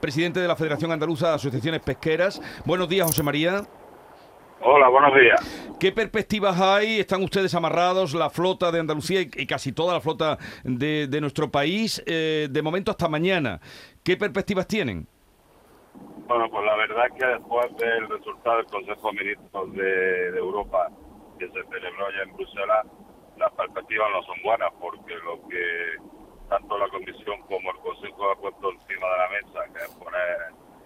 presidente de la Federación Andaluza de Asociaciones Pesqueras. Buenos días, José María. Hola, buenos días. ¿Qué perspectivas hay? ¿Están ustedes amarrados, la flota de Andalucía y casi toda la flota de, nuestro país, eh, de momento hasta mañana? ¿Qué perspectivas tienen? Bueno, pues la verdad es que después del resultado del Consejo de Ministros de, Europa que se celebró allá en Bruselas, las perspectivas no son buenas porque lo que tanto la Comisión como el Consejo ha puesto encima de la mesa, que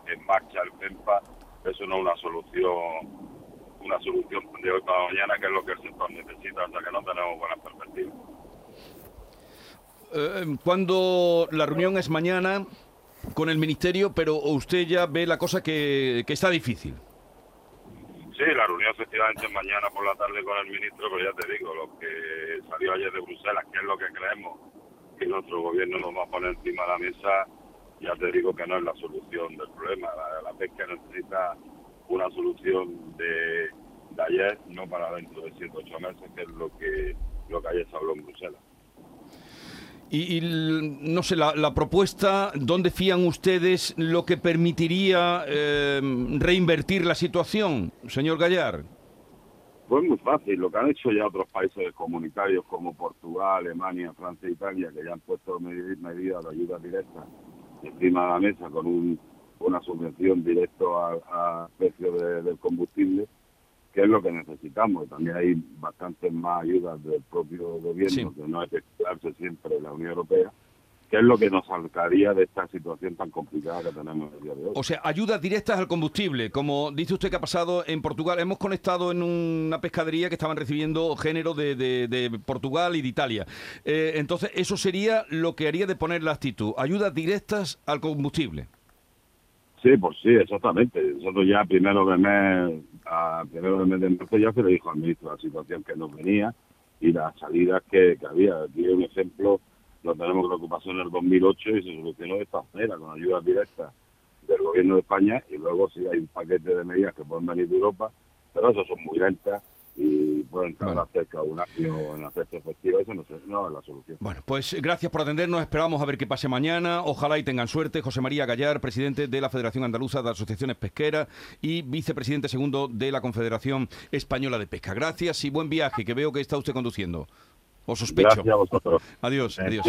en marcha el PEMPA, eso no es una solución una solución de hoy para mañana, que es lo que el sector necesita, sea que no tenemos buenas perspectivas. Eh, cuando la reunión es mañana, con el Ministerio, pero usted ya ve la cosa que, está difícil. Sí, la reunión efectivamente mañana por la tarde con el ministro, pero ya te digo, lo que salió ayer de Bruselas, que es lo que creemos que nuestro gobierno nos va a poner encima de la mesa, ya te digo que no es la solución del problema. La, la pesca necesita una solución de, de ayer, no para dentro de 7 8 meses, que es lo que, lo que ayer se habló en Bruselas. Y, no sé, la, propuesta, ¿dónde fían ustedes lo que permitiría eh, reinvertir la situación, señor Gallar? Pues muy fácil, lo que han hecho ya otros países comunitarios como Portugal, Alemania, Francia e Italia, que ya han puesto medidas de ayuda directa encima de la mesa con una subvención directa al precio del combustible, que es lo que necesitamos. También hay bastantes más ayudas del propio gobierno, que no es siempre la Unión Europea, que es lo que nos sacaría de esta situación tan complicada que tenemos el día de hoy. O sea, ayudas directas al combustible, como dice usted que ha pasado en Portugal. Hemos conectado en una pescadería que estaban recibiendo género de, Portugal y de Italia. Eh, entonces, eso sería lo que haría de poner la actitud, ayudas directas al combustible. Sí, pues sí, exactamente. Nosotros ya primero de mes, a primero de mes de marzo ya se le dijo al ministro la situación que nos venía y las salidas que, había. Aquí un ejemplo, lo tenemos que ocupar en el 2008 y se solucionó de esta manera, con ayudas directas del gobierno de España y luego sí hay un paquete de medidas que pueden venir de Europa, pero eso son muy lentas y pueden tardar cerca de un año en hacerse efectiva. Eso no, es la solución. Bueno, pues gracias por atendernos. Esperamos a ver qué pase mañana. Ojalá y tengan suerte. José María Gallar, presidente de la Federación Andaluza de Asociaciones Pesqueras y vicepresidente segundo de la Confederación Española de Pesca. Gracias y buen viaje, que veo que está usted conduciendo. O sospecho. Gracias a vosotros. Adiós, adiós.